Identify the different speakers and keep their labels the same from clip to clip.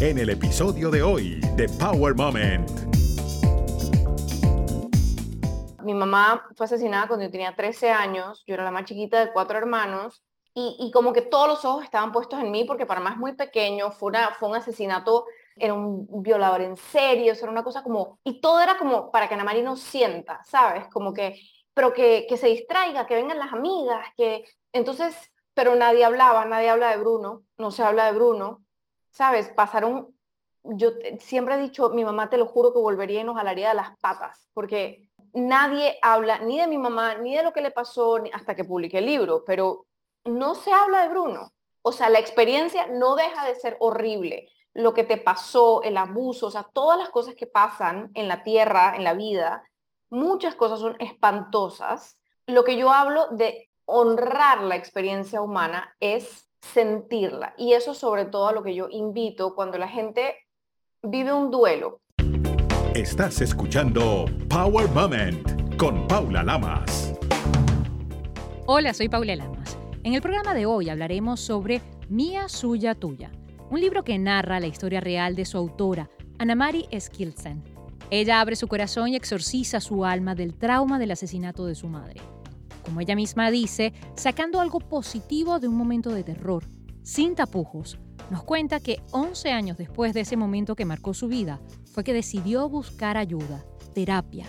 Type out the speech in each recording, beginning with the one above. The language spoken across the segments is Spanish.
Speaker 1: en el episodio de hoy de Power Moment.
Speaker 2: Mi mamá fue asesinada cuando yo tenía 13 años, yo era la más chiquita de cuatro hermanos y, como que todos los ojos estaban puestos en mí porque para más muy pequeño fue, un asesinato, era un violador en serio, era una cosa como, y todo era como para que Ana María no sienta, ¿sabes? Como que, pero que, que se distraiga, que vengan las amigas, que entonces, pero nadie hablaba, nadie habla de Bruno, no se habla de Bruno, ¿sabes? Pasaron, yo siempre he dicho, mi mamá te lo juro que volvería y nos jalaría de las patas, porque nadie habla ni de mi mamá, ni de lo que le pasó hasta que publiqué el libro, pero no se habla de Bruno. O sea, la experiencia no deja de ser horrible. Lo que te pasó, el abuso, o sea, todas las cosas que pasan en la tierra, en la vida, muchas cosas son espantosas. Lo que yo hablo de honrar la experiencia humana es sentirla. Y eso sobre todo a lo que yo invito cuando la gente vive un duelo.
Speaker 1: Estás escuchando Power Moment con Paula Lamas.
Speaker 3: Hola, soy Paula Lamas. En el programa de hoy hablaremos sobre Mía Suya Tuya, un libro que narra la historia real de su autora, Anamari Skilsen. Ella abre su corazón y exorciza su alma del trauma del asesinato de su madre. Como ella misma dice, sacando algo positivo de un momento de terror, sin tapujos, nos cuenta que 11 años después de ese momento que marcó su vida, fue que decidió buscar ayuda, terapia.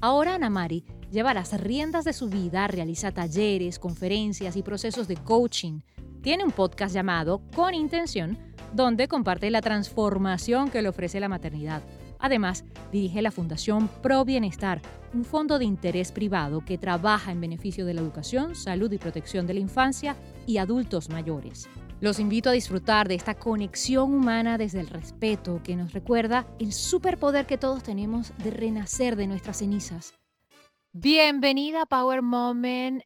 Speaker 3: Ahora Anamari lleva las riendas de su vida, realiza talleres, conferencias y procesos de coaching. Tiene un podcast llamado Con Intención, donde comparte la transformación que le ofrece la maternidad. Además, dirige la Fundación Pro Bienestar, un fondo de interés privado que trabaja en beneficio de la educación, salud y protección de la infancia y adultos mayores. Los invito a disfrutar de esta conexión humana desde el respeto que nos recuerda el superpoder que todos tenemos de renacer de nuestras cenizas Bienvenida a Power Moment,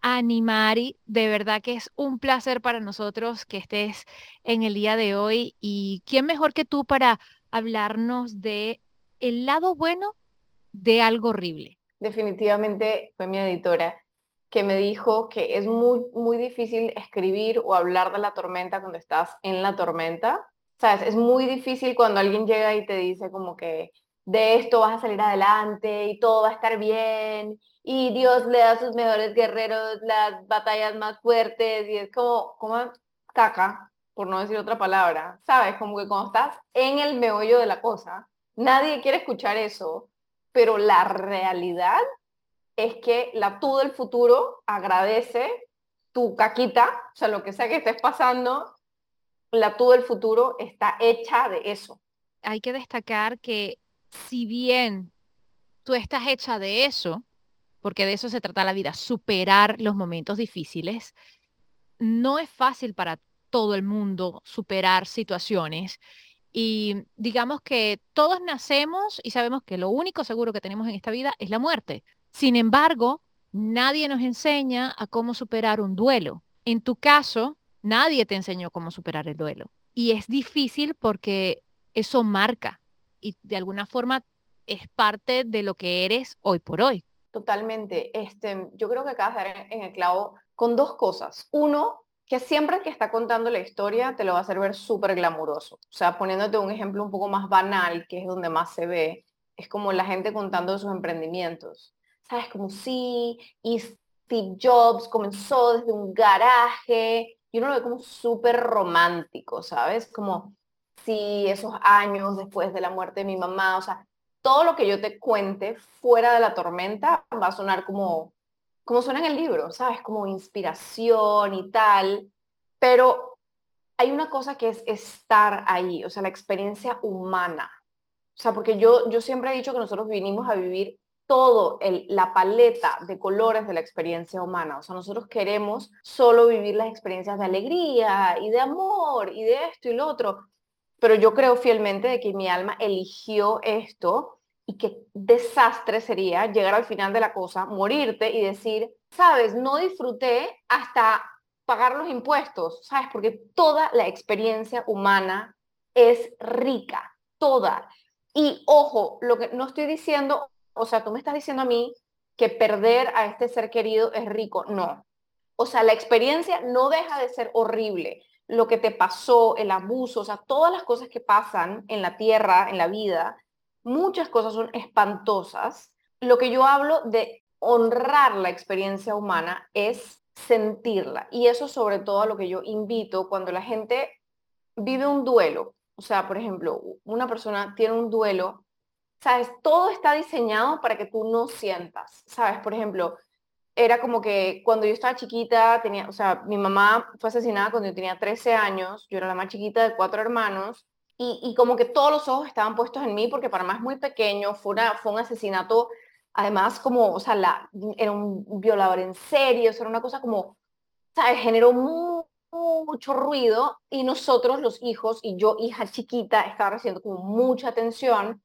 Speaker 3: Animari. De verdad que es un placer para nosotros que estés en el día de hoy. Y quién mejor que tú para hablarnos de el lado bueno de algo horrible.
Speaker 2: Definitivamente fue mi editora que me dijo que es muy, muy difícil escribir o hablar de la tormenta cuando estás en la tormenta. Sabes, es muy difícil cuando alguien llega y te dice como que de esto vas a salir adelante y todo va a estar bien y Dios le da a sus mejores guerreros las batallas más fuertes y es como, como caca, por no decir otra palabra, ¿sabes? Como que cuando estás en el meollo de la cosa, nadie quiere escuchar eso, pero la realidad es que la tú del futuro agradece tu caquita, o sea, lo que sea que estés pasando, la tú del futuro está hecha de eso.
Speaker 3: Hay que destacar que si bien tú estás hecha de eso, porque de eso se trata la vida, superar los momentos difíciles, no es fácil para todo el mundo superar situaciones. Y digamos que todos nacemos y sabemos que lo único seguro que tenemos en esta vida es la muerte. Sin embargo, nadie nos enseña a cómo superar un duelo. En tu caso, nadie te enseñó cómo superar el duelo. Y es difícil porque eso marca y de alguna forma es parte de lo que eres hoy por hoy.
Speaker 2: Totalmente. Este, yo creo que acabas de dar en el clavo con dos cosas. Uno, que siempre que está contando la historia te lo va a hacer ver súper glamuroso. O sea, poniéndote un ejemplo un poco más banal, que es donde más se ve, es como la gente contando sus emprendimientos. ¿Sabes? Como sí, y Steve Jobs comenzó desde un garaje, y uno lo ve como súper romántico, ¿sabes? Como sí, esos años después de la muerte de mi mamá, o sea, todo lo que yo te cuente fuera de la tormenta va a sonar como, como suena en el libro, ¿sabes? Como inspiración y tal, pero hay una cosa que es estar ahí, o sea, la experiencia humana. O sea, porque yo, yo siempre he dicho que nosotros vinimos a vivir todo la paleta de colores de la experiencia humana. O sea, nosotros queremos solo vivir las experiencias de alegría y de amor y de esto y lo otro pero yo creo fielmente de que mi alma eligió esto y qué desastre sería llegar al final de la cosa, morirte y decir, sabes, no disfruté hasta pagar los impuestos, ¿sabes? Porque toda la experiencia humana es rica, toda. Y ojo, lo que no estoy diciendo, o sea, tú me estás diciendo a mí que perder a este ser querido es rico, no. O sea, la experiencia no deja de ser horrible, lo que te pasó, el abuso, o sea, todas las cosas que pasan en la tierra, en la vida, muchas cosas son espantosas. Lo que yo hablo de honrar la experiencia humana es sentirla. Y eso sobre todo a lo que yo invito cuando la gente vive un duelo. O sea, por ejemplo, una persona tiene un duelo, ¿sabes? Todo está diseñado para que tú no sientas, ¿sabes? Por ejemplo, era como que cuando yo estaba chiquita, tenía, o sea, mi mamá fue asesinada cuando yo tenía 13 años, yo era la más chiquita de cuatro hermanos, y, como que todos los ojos estaban puestos en mí porque para más muy pequeño fue, una, fue un asesinato además como, o sea, era un violador en serie, o sea, era una cosa como, ¿sabes? Generó mucho ruido y nosotros, los hijos, y yo, hija chiquita, estaba recibiendo como mucha atención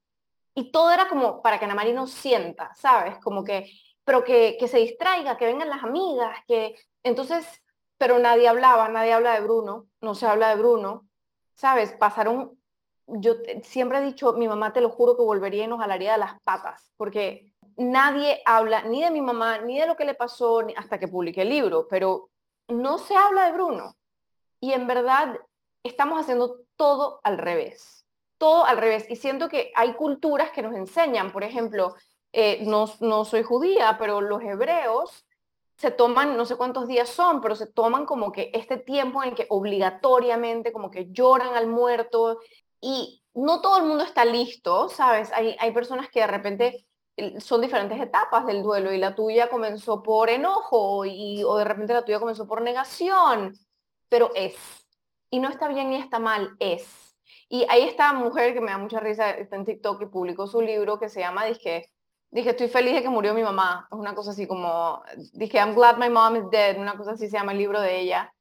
Speaker 2: y todo era como para que Ana María no sienta, ¿sabes? Como que, pero que se distraiga, que vengan las amigas, que entonces, pero nadie hablaba, nadie habla de Bruno, no se habla de Bruno, ¿sabes? Pasaron, yo siempre he dicho, mi mamá te lo juro que volvería y nos jalaría de las patas, porque nadie habla ni de mi mamá, ni de lo que le pasó hasta que publiqué el libro, pero no se habla de Bruno. Y en verdad estamos haciendo todo al revés, todo al revés. Y siento que hay culturas que nos enseñan, por ejemplo, eh, no, no soy judía, pero los hebreos se toman, no sé cuántos días son, pero se toman como que este tiempo en el que obligatoriamente como que lloran al muerto y no todo el mundo está listo, ¿sabes? Hay, hay personas que de repente son diferentes etapas del duelo y la tuya comenzó por enojo y, o de repente la tuya comenzó por negación, pero es. Y no está bien ni está mal, es. Y ahí está mujer que me da mucha risa, está en TikTok y publicó su libro que se llama, dije, dije, estoy feliz de que murió mi mamá. Es una cosa así como, dije, I'm glad my mom is dead, una cosa así se llama el libro de ella.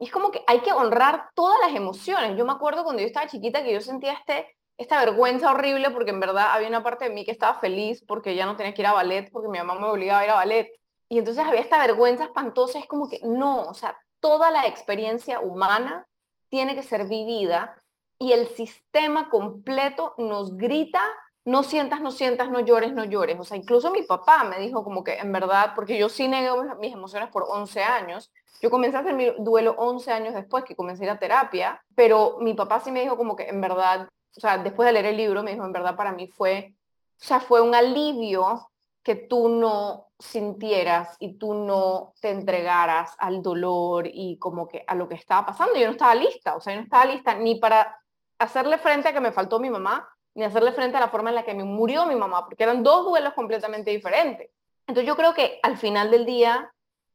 Speaker 2: Y es como que hay que honrar todas las emociones. Yo me acuerdo cuando yo estaba chiquita que yo sentía este, esta vergüenza horrible porque en verdad había una parte de mí que estaba feliz porque ya no tenía que ir a ballet porque mi mamá me obligaba a ir a ballet. Y entonces había esta vergüenza espantosa, es como que no, o sea, toda la experiencia humana tiene que ser vivida y el sistema completo nos grita, no sientas, no sientas, no llores, no llores. O sea, incluso mi papá me dijo como que en verdad, porque yo sí negué mis emociones por 11 años, yo comencé a hacer mi duelo 11 años después que comencé a ir a terapia, pero mi papá sí me dijo como que en verdad o sea, después de leer el libro, me dijo, en verdad para mí fue, o sea, fue un alivio que tú no sintieras y tú no te entregaras al dolor y como que a lo que estaba pasando. Yo no estaba lista, o sea, yo no estaba lista ni para hacerle frente a que me faltó mi mamá, ni hacerle frente a la forma en la que me murió mi mamá, porque eran dos duelos completamente diferentes. Entonces yo creo que al final del día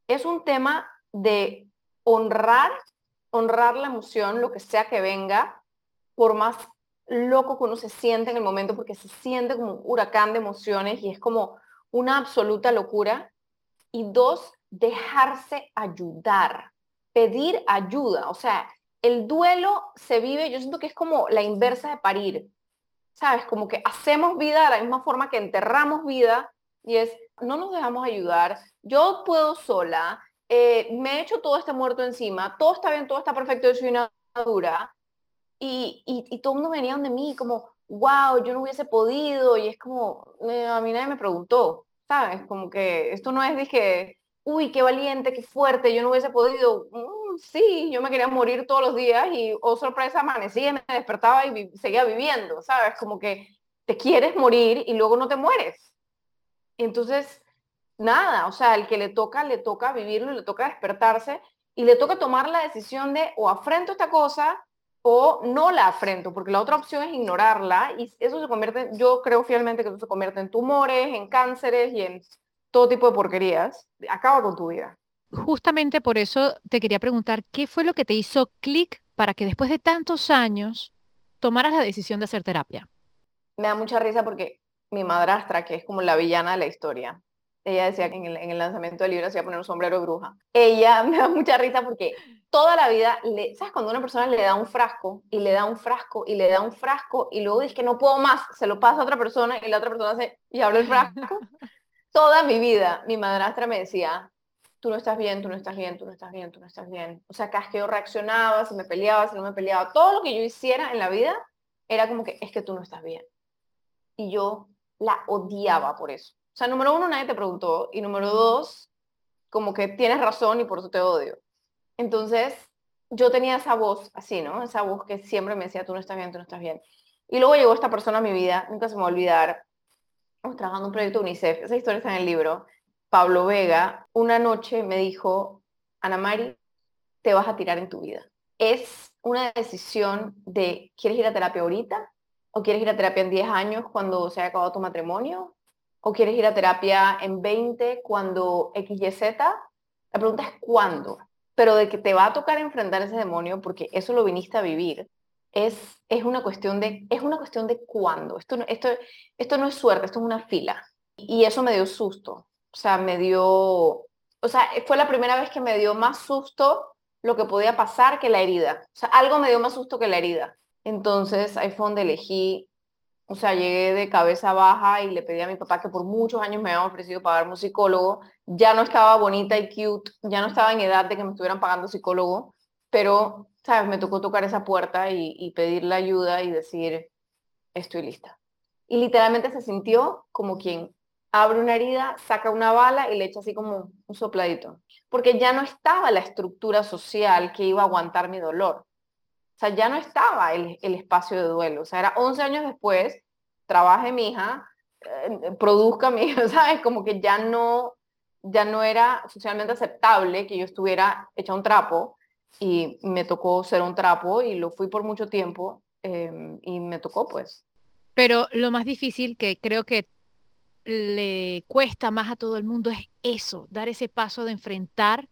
Speaker 2: es un tema de honrar, honrar la emoción, lo que sea que venga, por más loco que uno se siente en el momento porque se siente como un huracán de emociones y es como una absoluta locura. Y dos, dejarse ayudar, pedir ayuda. O sea, el duelo se vive, yo siento que es como la inversa de parir. ¿Sabes? Como que hacemos vida de la misma forma que enterramos vida y es, no nos dejamos ayudar, yo puedo sola, eh, me he hecho todo este muerto encima, todo está bien, todo está perfecto, yo soy una dura, y, y, todo el mundo venía de mí como, wow, yo no hubiese podido, y es como, eh, a mí nadie me preguntó, ¿sabes? Como que esto no es, dije, uy, qué valiente, qué fuerte, yo no hubiese podido, sí, yo me quería morir todos los días y, oh sorpresa, amanecía, me despertaba y seguía viviendo, ¿sabes? Como que te quieres morir y luego no te mueres. Entonces, nada, o sea, el que le toca, le toca vivirlo, le toca despertarse y le toca tomar la decisión de o afrento esta cosa o no la afrento, porque la otra opción es ignorarla y eso se convierte, yo creo fielmente que eso se convierte en tumores, en cánceres y en todo tipo de porquerías. Acaba con tu vida.
Speaker 3: Justamente por eso te quería preguntar, ¿qué fue lo que te hizo clic para que después de tantos años tomaras la decisión de hacer terapia?
Speaker 2: Me da mucha risa porque mi madrastra, que es como la villana de la historia, ella decía que en el, en el lanzamiento del libro se iba a poner un sombrero bruja. Ella me da mucha risa porque toda la vida, le, ¿sabes? Cuando una persona le da un frasco y le da un frasco y le da un frasco y luego dice que no puedo más, se lo pasa a otra persona y la otra persona hace y habla el frasco. toda mi vida, mi madrastra me decía, tú no estás bien, tú no estás bien, tú no estás bien, tú no estás bien. O sea, cada que yo reaccionaba, si me peleaba, si no me peleaba, todo lo que yo hiciera en la vida era como que es que tú no estás bien. Y yo la odiaba por eso. O sea, número uno, nadie te preguntó. Y número dos, como que tienes razón y por eso te odio. Entonces, yo tenía esa voz así, ¿no? Esa voz que siempre me decía, tú no estás bien, tú no estás bien. Y luego llegó esta persona a mi vida, nunca se me va a olvidar, estamos trabajando un proyecto UNICEF, esa historia está en el libro, Pablo Vega, una noche me dijo, Ana Mari, te vas a tirar en tu vida. Es una decisión de, ¿quieres ir a terapia ahorita? ¿O quieres ir a terapia en 10 años cuando se haya acabado tu matrimonio? ¿O quieres ir a terapia en 20 cuando XYZ? La pregunta es ¿cuándo? Pero de que te va a tocar enfrentar ese demonio, porque eso lo viniste a vivir, es, es, una, cuestión de, es una cuestión de cuándo. Esto, esto, esto no es suerte, esto es una fila. Y eso me dio susto. O sea, me dio, o sea, fue la primera vez que me dio más susto lo que podía pasar que la herida. O sea, algo me dio más susto que la herida. Entonces ahí fue donde elegí, o sea, llegué de cabeza baja y le pedí a mi papá que por muchos años me había ofrecido pagarme un psicólogo. Ya no estaba bonita y cute, ya no estaba en edad de que me estuvieran pagando psicólogo, pero, ¿sabes? Me tocó tocar esa puerta y, y pedir la ayuda y decir, estoy lista. Y literalmente se sintió como quien abre una herida, saca una bala y le echa así como un sopladito. Porque ya no estaba la estructura social que iba a aguantar mi dolor. O sea, ya no estaba el, espacio de duelo. O sea, era 11 años después, trabaje mi hija, eh, produzca mi hija, ¿sabes? Como que ya no, ya no era socialmente aceptable que yo estuviera hecha un trapo y me tocó ser un trapo y lo fui por mucho tiempo em, y me tocó pues.
Speaker 3: Pero lo más difícil que creo que le cuesta más a todo el mundo es eso, dar ese paso de enfrentar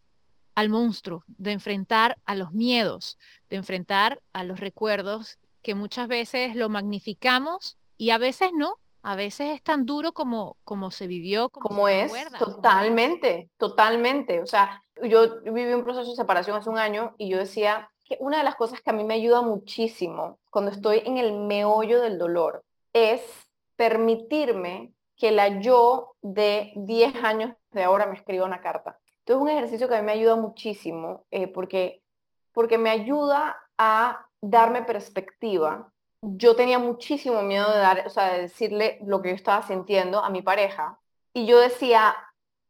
Speaker 3: al monstruo, de enfrentar a los miedos, de enfrentar a los recuerdos que muchas veces lo magnificamos y a veces no, a veces es tan duro como, como se vivió.
Speaker 2: Como, es, totalmente, totalmente. O sea, yo viví un proceso de separación hace un año y yo decía que una de las cosas que a mí me ayuda muchísimo cuando estoy en el meollo del dolor es permitirme que la yo de 10 años de ahora me escriba una carta. Entonces es un ejercicio que a mí me ayuda muchísimo eh, porque, porque me ayuda a darme perspectiva. Yo tenía muchísimo miedo de, dar, o sea, de decirle lo que yo estaba sintiendo a mi pareja y yo decía,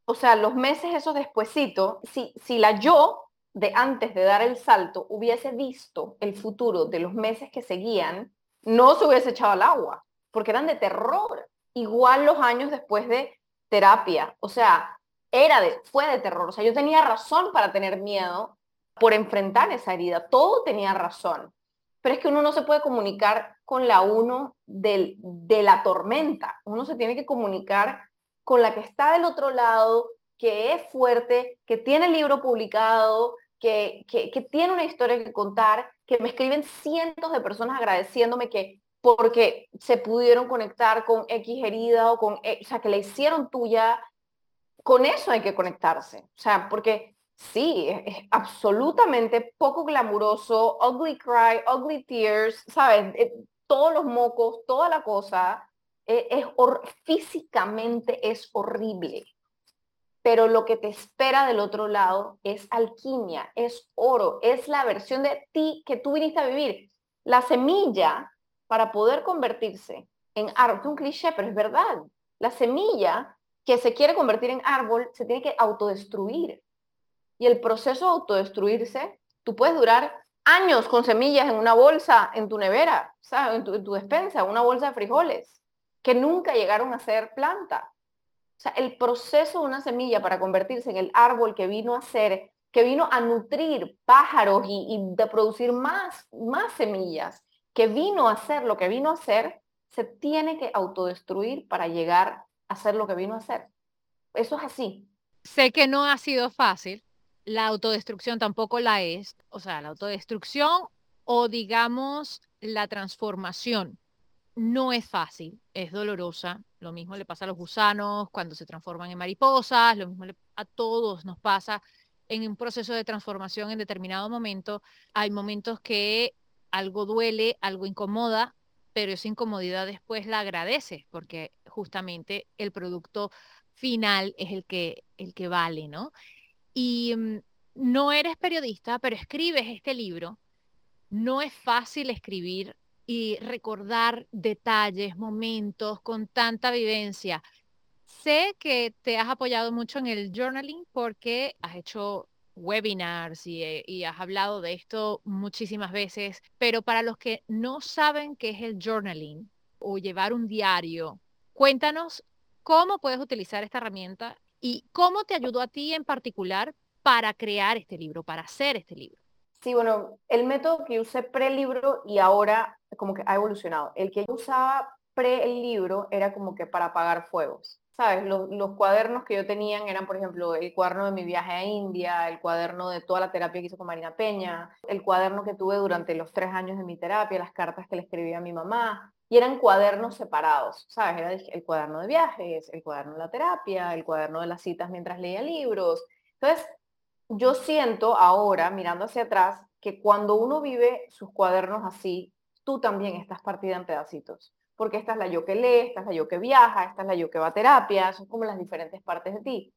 Speaker 2: o sea, los meses esos despuesito, si, si la yo de antes de dar el salto hubiese visto el futuro de los meses que seguían, no se hubiese echado al agua, porque eran de terror igual los años después de terapia. O sea, era de, fue de terror. O sea, yo tenía razón para tener miedo por enfrentar esa herida. Todo tenía razón. Pero es que uno no se puede comunicar con la uno del, de la tormenta. Uno se tiene que comunicar con la que está del otro lado, que es fuerte, que tiene el libro publicado, que, que, que tiene una historia que contar, que me escriben cientos de personas agradeciéndome que porque se pudieron conectar con X herida o con, o sea, que la hicieron tuya, con eso hay que conectarse. O sea, porque sí, es, absolutamente poco glamuroso, ugly cry, ugly tears, ¿sabes? Eh, todos los mocos, toda la cosa, eh, es físicamente es horrible. Pero lo que te espera del otro lado es alquimia, es oro, es la versión de ti que tú viniste a vivir. La semilla para poder convertirse en árbol. Es un cliché, pero es verdad. La semilla que se quiere convertir en árbol se tiene que autodestruir. Y el proceso de autodestruirse, tú puedes durar años con semillas en una bolsa, en tu nevera, ¿sabes? En, tu, en tu despensa, una bolsa de frijoles, que nunca llegaron a ser planta. O sea, el proceso de una semilla para convertirse en el árbol que vino a ser, que vino a nutrir pájaros y, y de producir más, más semillas, que vino a hacer lo que vino a hacer, se tiene que autodestruir para llegar a hacer lo que vino a hacer. Eso es así.
Speaker 3: Sé que no ha sido fácil, la autodestrucción tampoco la es, o sea, la autodestrucción o digamos la transformación no es fácil, es dolorosa. Lo mismo le pasa a los gusanos cuando se transforman en mariposas, lo mismo a todos nos pasa en un proceso de transformación en determinado momento. Hay momentos que algo duele, algo incomoda, pero esa incomodidad después la agradeces porque justamente el producto final es el que, el que vale, ¿no? Y mm, no eres periodista, pero escribes este libro. No es fácil escribir y recordar detalles, momentos con tanta vivencia. Sé que te has apoyado mucho en el journaling porque has hecho webinars y, y, has hablado de esto muchísimas veces, pero para los que no saben qué es el journaling o llevar un diario, cuéntanos cómo puedes utilizar esta herramienta y cómo te ayudó a ti en particular para crear este libro, para hacer este libro.
Speaker 2: Sí, bueno, el método que usé pre-libro y ahora como que ha evolucionado. El que yo usaba pre-libro era como que para apagar fuegos. ¿Sabes? Los, los, cuadernos que yo tenía eran, por ejemplo, el cuaderno de mi viaje a India, el cuaderno de toda la terapia que hice con Marina Peña, el cuaderno que tuve durante los tres años de mi terapia, las cartas que le escribí a mi mamá, y eran cuadernos separados, ¿sabes? Era el cuaderno de viajes, el cuaderno de la terapia, el cuaderno de las citas mientras leía libros. Entonces, yo siento ahora, mirando hacia atrás, que cuando uno vive sus cuadernos así, tú también estás partida en pedacitos. Porque esta es la yo que lee, esta es la yo que viaja, esta es la yo que va a terapia, son como las diferentes partes de ti.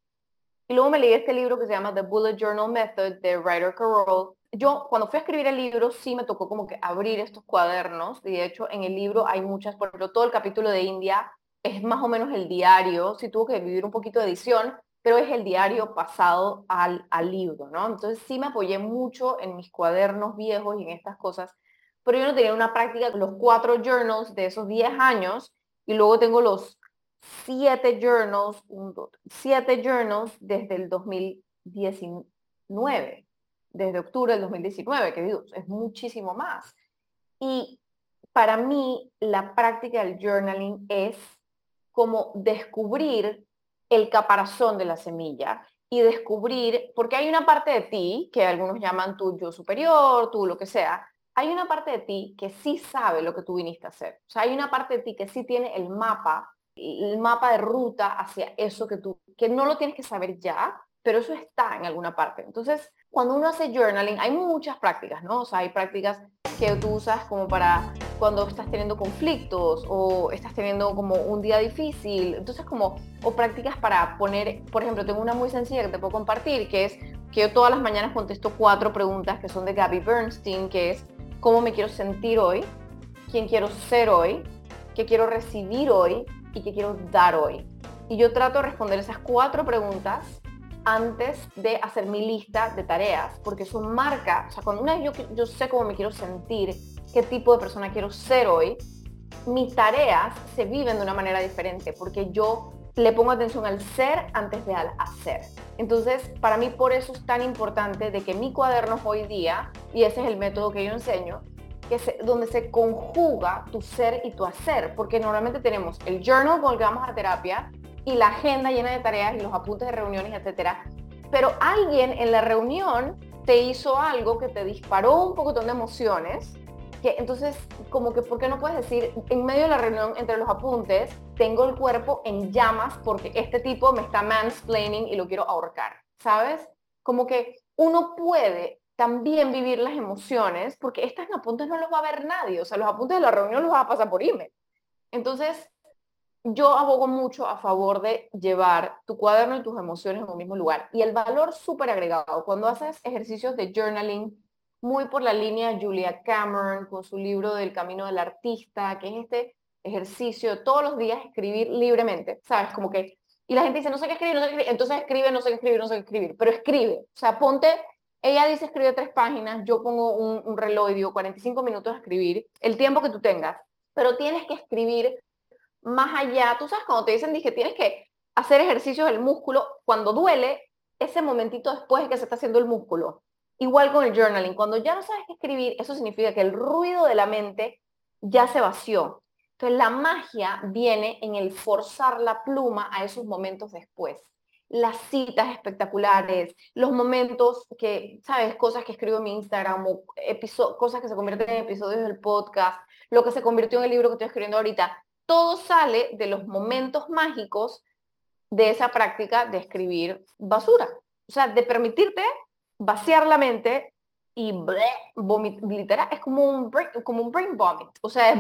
Speaker 2: Y luego me leí este libro que se llama The Bullet Journal Method de Ryder Carroll, yo cuando fui a escribir el libro sí me tocó como que abrir estos cuadernos y de hecho en el libro hay muchas, por ejemplo, todo el capítulo de India es más o menos el diario, sí tuvo que vivir un poquito de edición, pero es el diario pasado al, al libro, ¿no? Entonces sí me apoyé mucho en mis cuadernos viejos y en estas cosas, pero yo no tenía una práctica, los cuatro journals de esos 10 años y luego tengo los siete journals, siete journals desde el 2019 desde octubre del 2019, que es muchísimo más. Y para mí la práctica del journaling es como descubrir el caparazón de la semilla y descubrir, porque hay una parte de ti, que algunos llaman tu yo superior, tú lo que sea, hay una parte de ti que sí sabe lo que tú viniste a hacer. O sea, hay una parte de ti que sí tiene el mapa, el mapa de ruta hacia eso que tú, que no lo tienes que saber ya, pero eso está en alguna parte. Entonces, cuando uno hace journaling, hay muchas prácticas, ¿no? O sea, hay prácticas que tú usas como para cuando estás teniendo conflictos o estás teniendo como un día difícil. Entonces, como, o prácticas para poner, por ejemplo, tengo una muy sencilla que te puedo compartir, que es que yo todas las mañanas contesto cuatro preguntas que son de Gabby Bernstein, que es cómo me quiero sentir hoy, quién quiero ser hoy, qué quiero recibir hoy y qué quiero dar hoy. Y yo trato de responder esas cuatro preguntas antes de hacer mi lista de tareas, porque eso marca, o sea, cuando una vez yo, sé cómo me quiero sentir, qué tipo de persona quiero ser hoy, mis tareas se viven de una manera diferente, porque yo le pongo atención al ser antes de al hacer. Entonces, para mí por eso es tan importante de que mi cuaderno hoy día, y ese es el método que yo enseño, que donde se conjuga tu ser y tu hacer, porque normalmente tenemos el journal vamos a terapia, y la agenda llena de tareas y los apuntes de reuniones, etcétera. Pero alguien en la reunión te hizo algo que te disparó un poco de emociones, que entonces como que, ¿por qué no puedes decir en medio de la reunión entre los apuntes, tengo el cuerpo en llamas porque este tipo me está mansplaining y lo quiero ahorcar, ¿sabes? Como que uno puede también vivir las emociones porque estos apuntes no los va a ver nadie, o sea, los apuntes de la reunión los vas a pasar por email. Entonces, yo abogo mucho a favor de llevar tu cuaderno y tus emociones en un mismo lugar. Y el valor súper agregado, cuando haces ejercicios de journaling, muy por la línea Julia Cameron, con su libro del camino del artista, que es este ejercicio todos los días escribir libremente, ¿sabes? Como que, y la gente dice, no sé qué escribir, no sé qué escribir, entonces escribe, no sé qué escribir, no sé qué escribir, pero escribe, o sea, ponte, ella dice escribe tres páginas, yo pongo un, un reloj y digo 45 minutos a escribir, el tiempo que tú tengas, pero tienes que escribir más allá, tú sabes, cuando te dicen que tienes que hacer ejercicios del músculo, cuando duele, ese momentito después de que se está haciendo el músculo. Igual con el journaling, cuando ya no sabes qué escribir, eso significa que el ruido de la mente ya se vació. Entonces la magia viene en el forzar la pluma a esos momentos después. Las citas espectaculares, los momentos que, ¿sabes? Cosas que escribo en mi Instagram o cosas que se convierten en episodios del podcast, lo que se convirtió en el libro que estoy escribiendo ahorita todo sale de los momentos mágicos de esa práctica de escribir basura. O sea, de permitirte vaciar la mente y vomitar, es como un, brain, como un brain vomit. O sea, es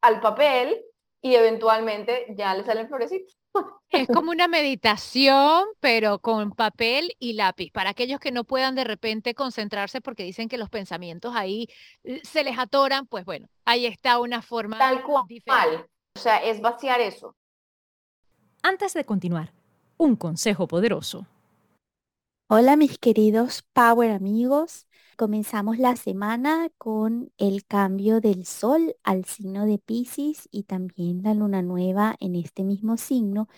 Speaker 2: al papel y eventualmente ya le salen florecitos.
Speaker 3: Es como una meditación, pero con papel y lápiz. Para aquellos que no puedan de repente concentrarse porque dicen que los pensamientos ahí eh, se les atoran, pues bueno, ahí está una forma
Speaker 2: Tal cual. Diferente. O sea, es vaciar eso.
Speaker 3: Antes de continuar, un consejo poderoso.
Speaker 4: Hola mis queridos Power amigos. Comenzamos la semana con el cambio del sol al signo de Pisces y también la luna nueva en este mismo signo.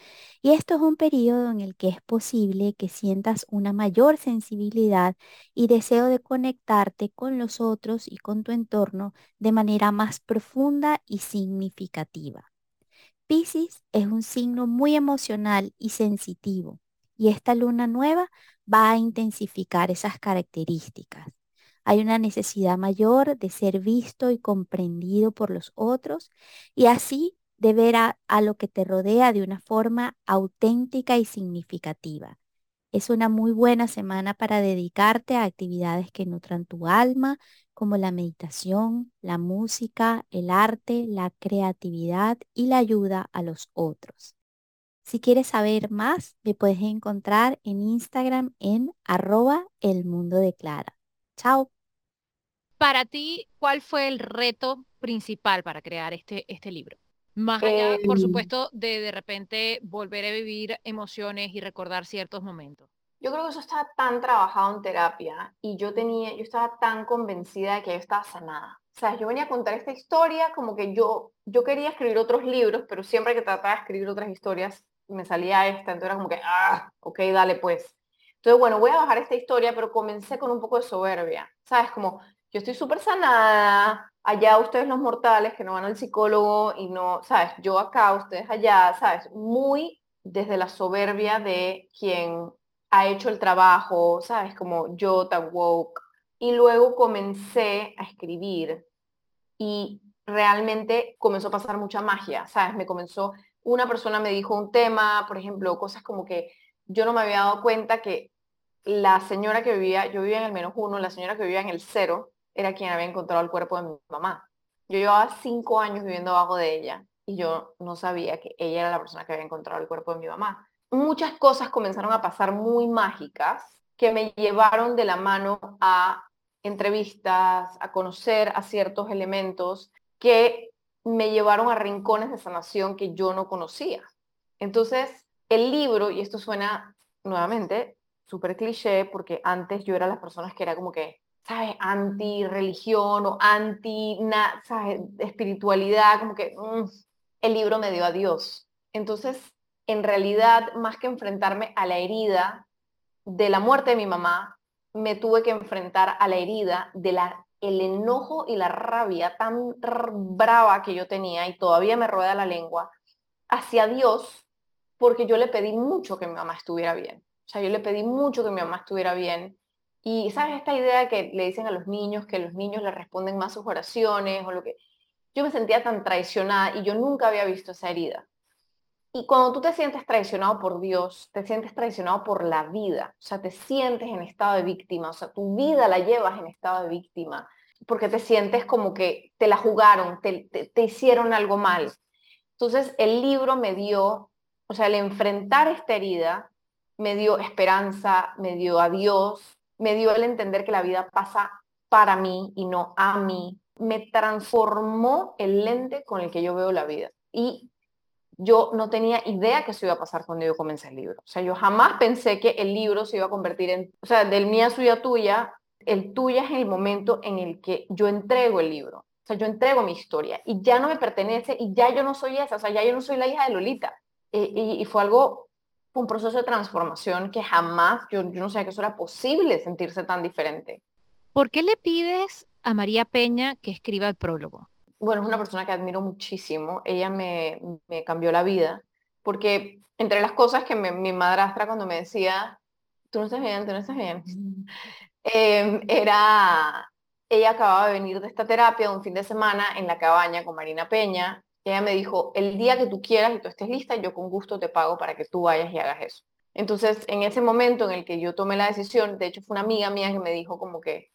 Speaker 4: Y esto es un periodo en el que es posible que sientas una mayor sensibilidad y deseo de conectarte con los otros y con tu entorno de manera más profunda y significativa. Pisces es un signo muy emocional y sensitivo y esta luna nueva va a intensificar esas características. Hay una necesidad mayor de ser visto y comprendido por los otros y así de ver a, lo que te rodea de una forma auténtica y significativa. Es una muy buena semana para dedicarte a actividades que nutran tu alma, como la meditación, la música, el arte, la creatividad y la ayuda a los otros. Si quieres saber más, me puedes encontrar en Instagram en arroba el mundo de Clara. Chao.
Speaker 3: Para ti, ¿cuál fue el reto principal para crear este, este libro? Más allá, por em. supuesto, de de repente volver a vivir emociones y recordar ciertos momentos.
Speaker 2: Yo creo que eso está tan trabajado en terapia y yo tenía, yo estaba tan convencida de que yo estaba sanada. O sea, yo venía a contar esta historia como que yo, yo quería escribir otros libros, pero siempre que trataba de escribir otras historias, me salía esta, entonces era como que, ah, ok, dale pues. Entonces, bueno, voy a bajar esta historia, pero comencé con un poco de soberbia, ¿sabes? Como, yo estoy súper sanada, allá ustedes los mortales que no van al psicólogo y no, ¿sabes? Yo acá, ustedes allá, ¿sabes? Muy desde la soberbia de quien ha hecho el trabajo, ¿sabes? Como yo tan woke. Y luego comencé a escribir y realmente comenzó a pasar mucha magia, ¿sabes? Me comenzó, una persona me dijo un tema, por ejemplo, cosas como que yo no me había dado cuenta que la señora que vivía, yo vivía en el menos uno, la señora que vivía en el cero, era quien había encontrado el cuerpo de mi mamá. Yo llevaba cinco años viviendo abajo de ella y yo no sabía que ella era la persona que había encontrado el cuerpo de mi mamá. Muchas cosas comenzaron a pasar muy mágicas que me llevaron de la mano a entrevistas, a conocer a ciertos elementos que me llevaron a rincones de sanación que yo no conocía. Entonces, el libro, y esto suena nuevamente súper cliché, porque antes yo era las personas que era como que, ¿sabes? Anti-religión o anti-espiritualidad, como que mm, el libro me dio a Dios. Entonces, en realidad, más que enfrentarme a la herida de la muerte de mi mamá, me tuve que enfrentar a la herida de la el enojo y la rabia tan brava que yo tenía y todavía me rueda la lengua hacia Dios porque yo le pedí mucho que mi mamá estuviera bien. O sea, yo le pedí mucho que mi mamá estuviera bien. Y sabes esta idea que le dicen a los niños que los niños le responden más sus oraciones o lo que yo me sentía tan traicionada y yo nunca había visto esa herida. Y cuando tú te sientes traicionado por Dios, te sientes traicionado por la vida, o sea, te sientes en estado de víctima, o sea, tu vida la llevas en estado de víctima, porque te sientes como que te la jugaron, te, te, hicieron algo mal. Entonces, el libro me dio, o sea, el enfrentar esta herida, me dio esperanza, me dio a Dios, me dio el entender que la vida pasa para mí y no a mí. Me transformó el lente con el que yo veo la vida. Y yo no tenía idea que eso iba a pasar cuando yo comencé el libro. O sea, yo jamás pensé que el libro se iba a convertir en, o sea, del mía suya tuya, el tuya es el momento en el que yo entrego el libro. O sea, yo entrego mi historia y ya no me pertenece y ya yo no soy esa, o sea, ya yo no soy la hija de Lolita. Y, fue algo, un proceso de transformación que jamás, yo, yo no sabía que eso era posible sentirse tan diferente.
Speaker 3: ¿Por qué le pides a María Peña que escriba el prólogo?
Speaker 2: Bueno, es una persona que admiro muchísimo. Ella me, me cambió la vida, porque entre las cosas que mi madrastra cuando me decía, tú no estás bien, tú no estás bien, em, era, ella acababa de venir de esta terapia de un fin de semana en la cabaña con Marina Peña. Ella me dijo, el día que tú quieras y tú estés lista, yo con gusto te pago para que tú vayas y hagas eso. Entonces, en ese momento en el que yo tomé la decisión, de hecho fue una amiga mía que me dijo como que,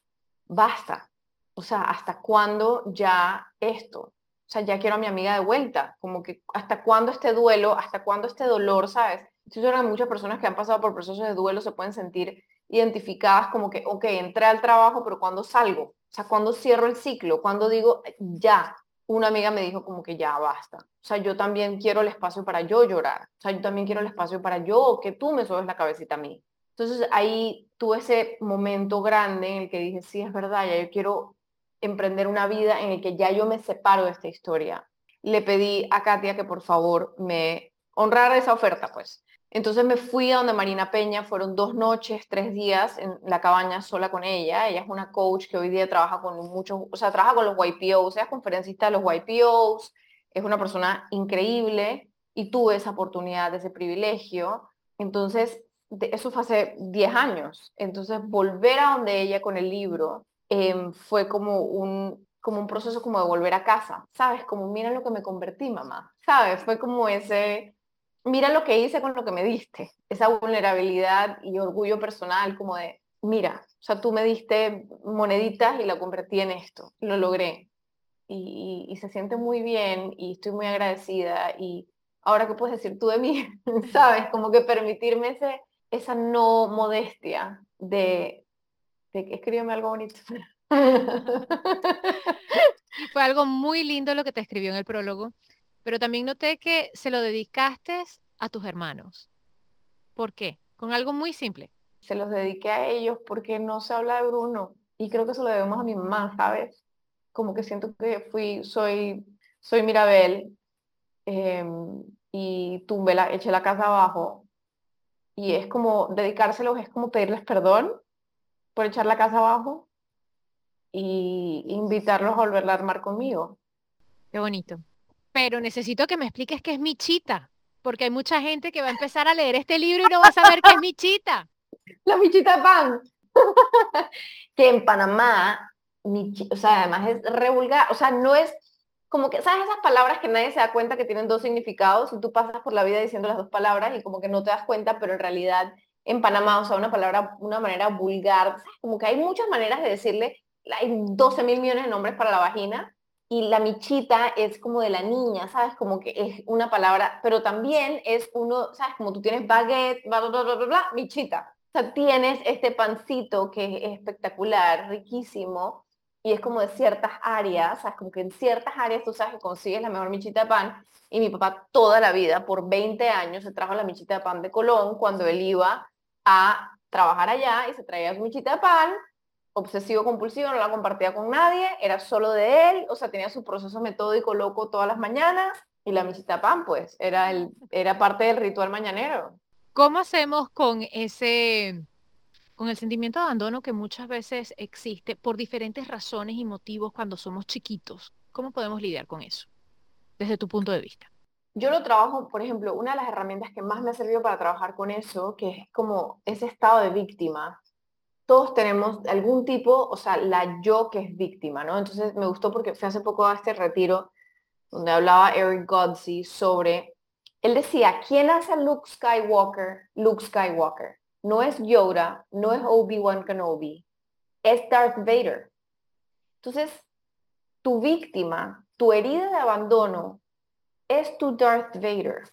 Speaker 2: basta, o sea, ¿hasta cuándo ya esto? O sea, ya quiero a mi amiga de vuelta, como que hasta cuándo este duelo, hasta cuándo este dolor, ¿sabes? Yo creo que muchas personas que han pasado por procesos de duelo se pueden sentir identificadas como que, ok, entré al trabajo, pero ¿cuándo salgo? O sea, ¿cuándo cierro el ciclo? ¿Cuándo digo, ya? Una amiga me dijo como que ya basta. O sea, yo también quiero el espacio para yo llorar. O sea, yo también quiero el espacio para yo, que tú me subes la cabecita a mí. Entonces ahí tuve ese momento grande en el que dije, sí, es verdad, ya yo quiero emprender una vida en el que ya yo me separo de esta historia. Le pedí a Katia que por favor me honrara esa oferta, pues. Entonces me fui a donde Marina Peña, fueron dos noches, tres días en la cabaña sola con ella. Ella es una coach que hoy día trabaja con muchos, o sea, trabaja con los YPOs, es conferencista de los YPOs, es una persona increíble y tuve esa oportunidad, ese privilegio. Entonces, eso fue hace 10 años. Entonces, volver a donde ella con el libro em, fue como un, como un proceso como de volver a casa, ¿sabes? Como mira lo que me convertí, mamá, ¿sabes? Fue como ese, mira lo que hice con lo que me diste, esa vulnerabilidad y orgullo personal, como de, mira, o sea, tú me diste moneditas y la convertí en esto, lo logré. Y, y se siente muy bien y estoy muy agradecida y ahora qué puedes decir tú de mí, ¿sabes? Como que permitirme ese, esa no modestia de, de escríbeme algo bonito.
Speaker 3: Y fue algo muy lindo lo que te escribió en el prólogo, pero también noté que se lo dedicaste a tus hermanos. ¿Por qué? Con algo muy simple.
Speaker 2: Se los dediqué a ellos porque no se habla de Bruno y creo que se lo debemos a mi mamá, ¿sabes? Como que siento que fui, soy, soy Mirabel em, y tumbé la, eché la casa abajo y es como dedicárselos, es como pedirles perdón por echar la casa abajo y invitarlos a volver a armar conmigo.
Speaker 3: Qué bonito. Pero necesito que me expliques qué es Michita, porque hay mucha gente que va a empezar a leer este libro y no va a saber qué es Michita.
Speaker 2: La Michita pan. que en Panamá, o sea, además es revulgar, o sea, no es como que, ¿sabes esas palabras que nadie se da cuenta que tienen dos significados y tú pasas por la vida diciendo las dos palabras y como que no te das cuenta, pero en realidad en Panamá, o sea, una palabra, una manera vulgar, como que hay muchas maneras de decirle, hay 12 mil millones de nombres para la vagina y la michita es como de la niña, ¿sabes? Como que es una palabra, pero también es uno, ¿sabes? Como tú tienes baguette, bla, bla, bla, bla, bla, michita. O sea, tienes este pancito que es espectacular, riquísimo, y es como de ciertas áreas, ¿sabes? Como que en ciertas áreas tú sabes que consigues la mejor michita de pan. Y mi papá toda la vida, por 20 años, se trajo la michita de pan de Colón cuando él iba a trabajar allá y se traía su michita pan, obsesivo compulsivo, no la compartía con nadie, era solo de él, o sea, tenía su proceso metódico loco todas las mañanas y la michita pan, pues, era, el, era parte del ritual mañanero.
Speaker 3: ¿Cómo hacemos con ese con el sentimiento de abandono que muchas veces existe por diferentes razones y motivos cuando somos chiquitos. ¿Cómo podemos lidiar con eso desde tu punto de vista?
Speaker 2: Yo lo trabajo, por ejemplo, una de las herramientas que más me ha servido para trabajar con eso, que es como ese estado de víctima. Todos tenemos algún tipo, o sea, la yo que es víctima, ¿no? Entonces me gustó porque fue hace poco a este retiro donde hablaba Eric Godsey sobre, él decía, ¿quién hace Luke Skywalker? Luke Skywalker no es Yoda, no es Obi-Wan Kenobi, es Darth Vader. Entonces, tu víctima, tu herida de abandono, es tu Darth Vader.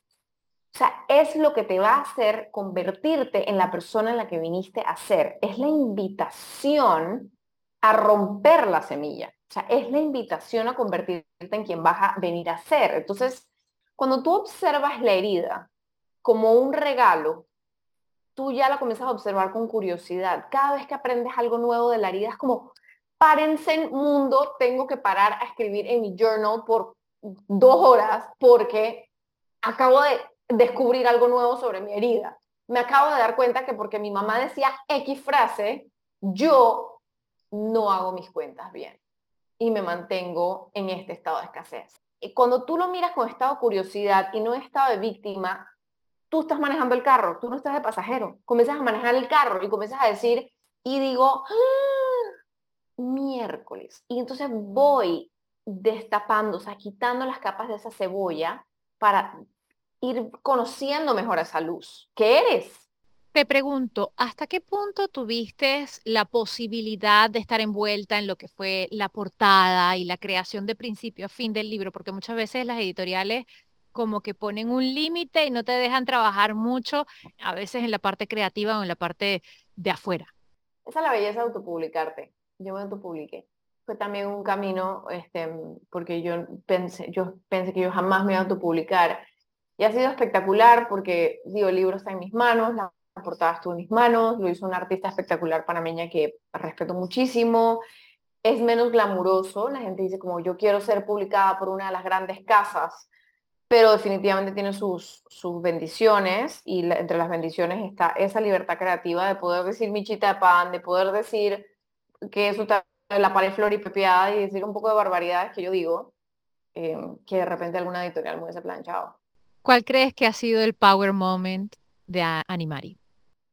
Speaker 2: O sea, es lo que te va a hacer convertirte en la persona en la que viniste a ser. Es la invitación a romper la semilla. O sea, es la invitación a convertirte en quien vas a venir a ser. Entonces, cuando tú observas la herida como un regalo tú ya la comienzas a observar con curiosidad. Cada vez que aprendes algo nuevo de la herida es como, párense en mundo, tengo que parar a escribir en mi journal por dos horas porque acabo de descubrir algo nuevo sobre mi herida. Me acabo de dar cuenta que porque mi mamá decía X frase, yo no hago mis cuentas bien y me mantengo en este estado de escasez. Y cuando tú lo miras con estado de curiosidad y no estado de víctima, tú estás manejando el carro, tú no estás de pasajero, comienzas a manejar el carro y comienzas a decir, y digo, ¡Ah! miércoles. Y entonces voy destapando, o sea, quitando las capas de esa cebolla para ir conociendo mejor esa luz. ¿Qué eres?
Speaker 3: Te pregunto, ¿hasta qué punto tuviste la posibilidad de estar envuelta en lo que fue la portada y la creación de principio a fin del libro? Porque muchas veces las editoriales como que ponen un límite y no te dejan trabajar mucho, a veces en la parte creativa o en la parte de afuera.
Speaker 2: Esa es la belleza de autopublicarte. Yo me autopubliqué. Fue también un camino, este, porque yo pensé, yo pensé que yo jamás me iba a autopublicar. Y ha sido espectacular porque, digo, el libro está en mis manos, la portada estuvo en mis manos, lo hizo una artista espectacular panameña que respeto muchísimo. Es menos glamuroso, la gente dice como yo quiero ser publicada por una de las grandes casas, pero definitivamente tiene sus, sus bendiciones y entre las bendiciones está esa libertad creativa de poder decir michita de pan, de poder decir que eso está la pared floripepeada y decir un poco de barbaridades que yo digo, eh, que de repente alguna editorial me hubiese planchado.
Speaker 3: ¿Cuál crees que ha sido el power moment de Animari?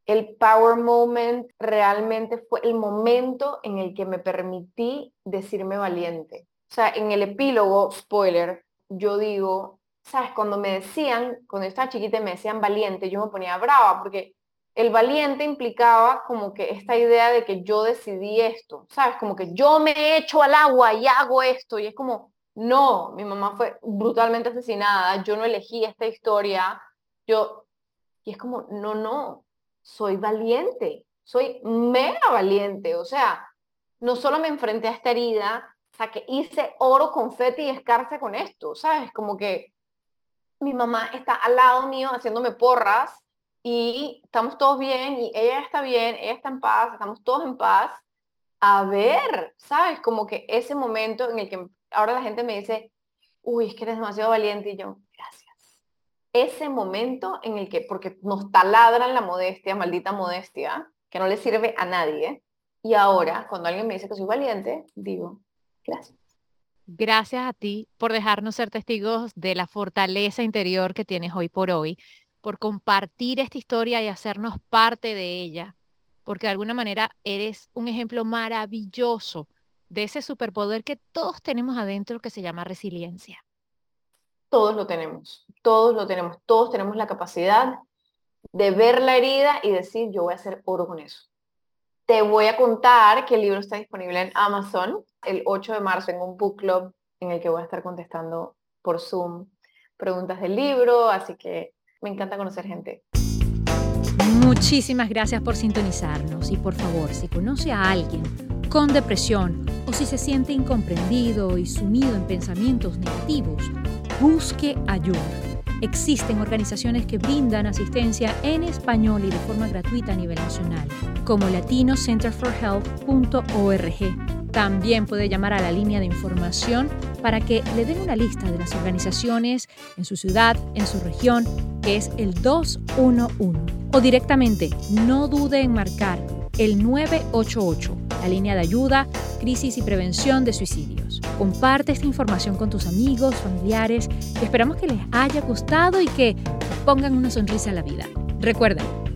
Speaker 2: El power moment realmente fue el momento en el que me permití decirme valiente. O sea, en el epílogo, spoiler, yo digo, ¿sabes? Cuando me decían, cuando yo estaba chiquita y me decían valiente, yo me ponía brava porque el valiente implicaba como que esta idea de que yo decidí esto, ¿sabes? Como que yo me echo al agua y hago esto y es como, no, mi mamá fue brutalmente asesinada, yo no elegí esta historia, yo, y es como, no, no, soy valiente, soy mega valiente, o sea, no solo me enfrenté a esta herida, o sea, que hice oro, confeti y escarce con esto, ¿sabes? Como que mi mamá está al lado mío haciéndome porras y estamos todos bien y ella está bien, ella está en paz, estamos todos en paz. A ver, ¿sabes? Como que ese momento en el que ahora la gente me dice, uy, es que eres demasiado valiente y yo, gracias. Ese momento en el que, porque nos taladran la modestia, maldita modestia, que no le sirve a nadie. Y ahora, cuando alguien me dice que soy valiente, digo, gracias.
Speaker 3: Gracias a ti por dejarnos ser testigos de la fortaleza interior que tienes hoy por hoy, por compartir esta historia y hacernos parte de ella, porque de alguna manera eres un ejemplo maravilloso de ese superpoder que todos tenemos adentro que se llama resiliencia.
Speaker 2: Todos lo tenemos, todos lo tenemos, todos tenemos la capacidad de ver la herida y decir, yo voy a hacer oro con eso. Te voy a contar que el libro está disponible en Amazon el 8 de marzo en un book club en el que voy a estar contestando por Zoom preguntas del libro, así que me encanta conocer gente.
Speaker 3: Muchísimas gracias por sintonizarnos y por favor, si conoce a alguien con depresión o si se siente incomprendido y sumido en pensamientos negativos, busque ayuda. Existen organizaciones que brindan asistencia en español y de forma gratuita a nivel nacional, como latinocenterforhealth.org también puede llamar a la línea de información para que le den una lista de las organizaciones en su ciudad, en su región, que es el 211. O directamente, no dude en marcar el 988, la línea de ayuda, crisis y prevención de suicidios. Comparte esta información con tus amigos, familiares, esperamos que les haya gustado y que pongan una sonrisa a la vida. Recuerden,